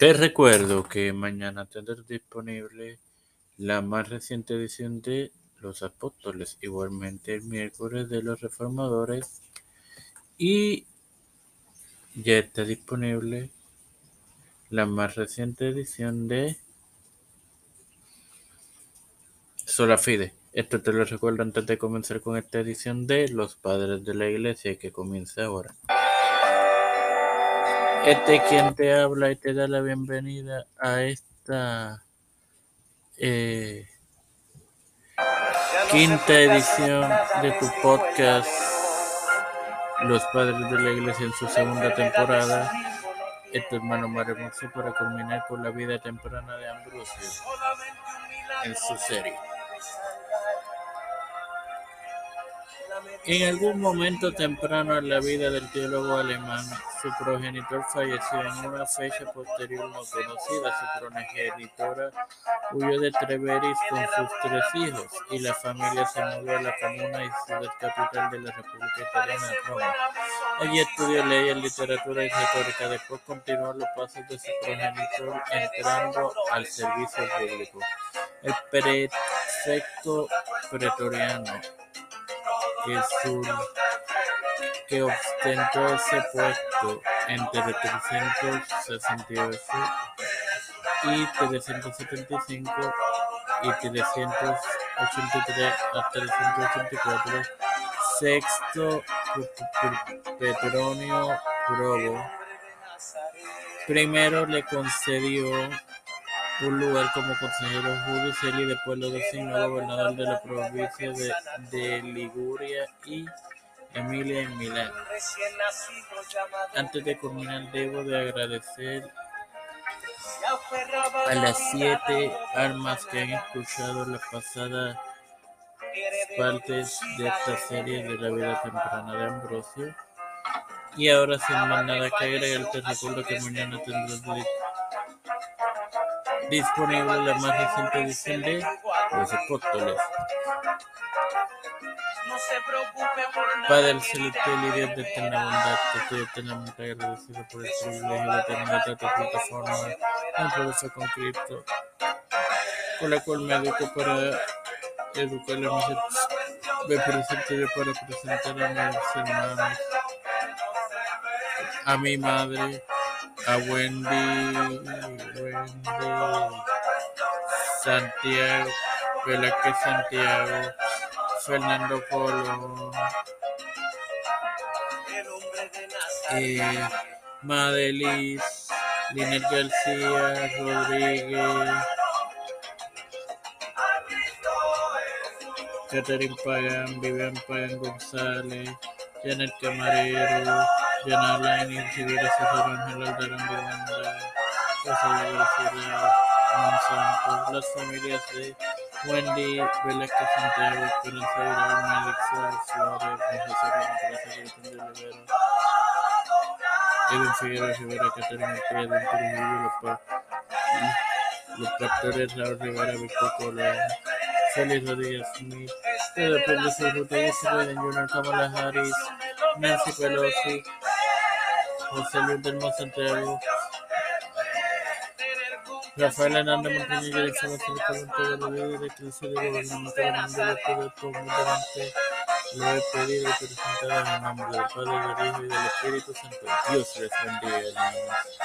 Te recuerdo que mañana tendrás disponible la más reciente edición de Los Apóstoles, igualmente el miércoles de los Reformadores y ya está disponible la más reciente edición de Sola Fide. Esto te lo recuerdo antes de comenzar con esta edición de Los Padres de la Iglesia que comienza ahora. Este es quien te habla y te da la bienvenida a esta eh, quinta edición de tu podcast Los Padres de la Iglesia en su segunda temporada. Este hermano Hermoso para culminar con la vida temprana de Ambrosio en su serie. En algún momento temprano en la vida del teólogo alemán, su progenitor falleció en una fecha posterior no conocida. Su progenitora huyó de Treveris con sus tres hijos y la familia se mudó a la comuna y ciudad capital de la República Italiana, Roma. Allí estudió leyes, literatura y retórica. Después continuó los pasos de su progenitor entrando al servicio público. El prefecto pretoriano que ostentó ese puesto entre 368 y 375 y 383 a 384. Sexto Petronio Probo primero le concedió un lugar como consejero judicial y después lo designó gobernador de la provincia de, Liguria y Emilia en Milán. Antes de culminar debo de agradecer a las siete almas que han escuchado las pasadas partes de esta serie de la vida temprana de Ambrosio. Y ahora sin más nada que agregar, te recuerdo que mañana tendrás disponible la más reciente edición de Los Apóstoles. Padre celestial y Dios de eterna bondad, te estoy eternamente agradecido por el privilegio de tener esta plataforma en Profesor con Cristo, con la cual me educo para educar a mis me presento para presentar a mis hermanos, a mi madre, a Wendy, Wendy Santiago, Velázquez Santiago, Fernando Colón, eh, Madelis, Linet García, Rodríguez, Catherine Pagan, Vivian Pagan González, Janet Camarero, Yana Lainez, Rivera César Ángel de Monsanto, las familias de Wendy, Velázquez Santiago, Esperanza Irán, Alexa Suárez, José Ramón de Figueroa Rivera, los, Raúl Rivera, Víctor Colón, Félix Rodríguez Smith, Pedro Pérez, Ruta Isabel, Junior Kamala Harris, Nancy Pelosi, José Luis del Santiago, Rafael Hernández Montañez, dirección absolutamente de la ley de crisis de gobernamental mundial de poder comúnmente lo he pedido y presentado en el nombre del Padre, del Hijo y del Espíritu Santo. Dios les bendiga, hermanos.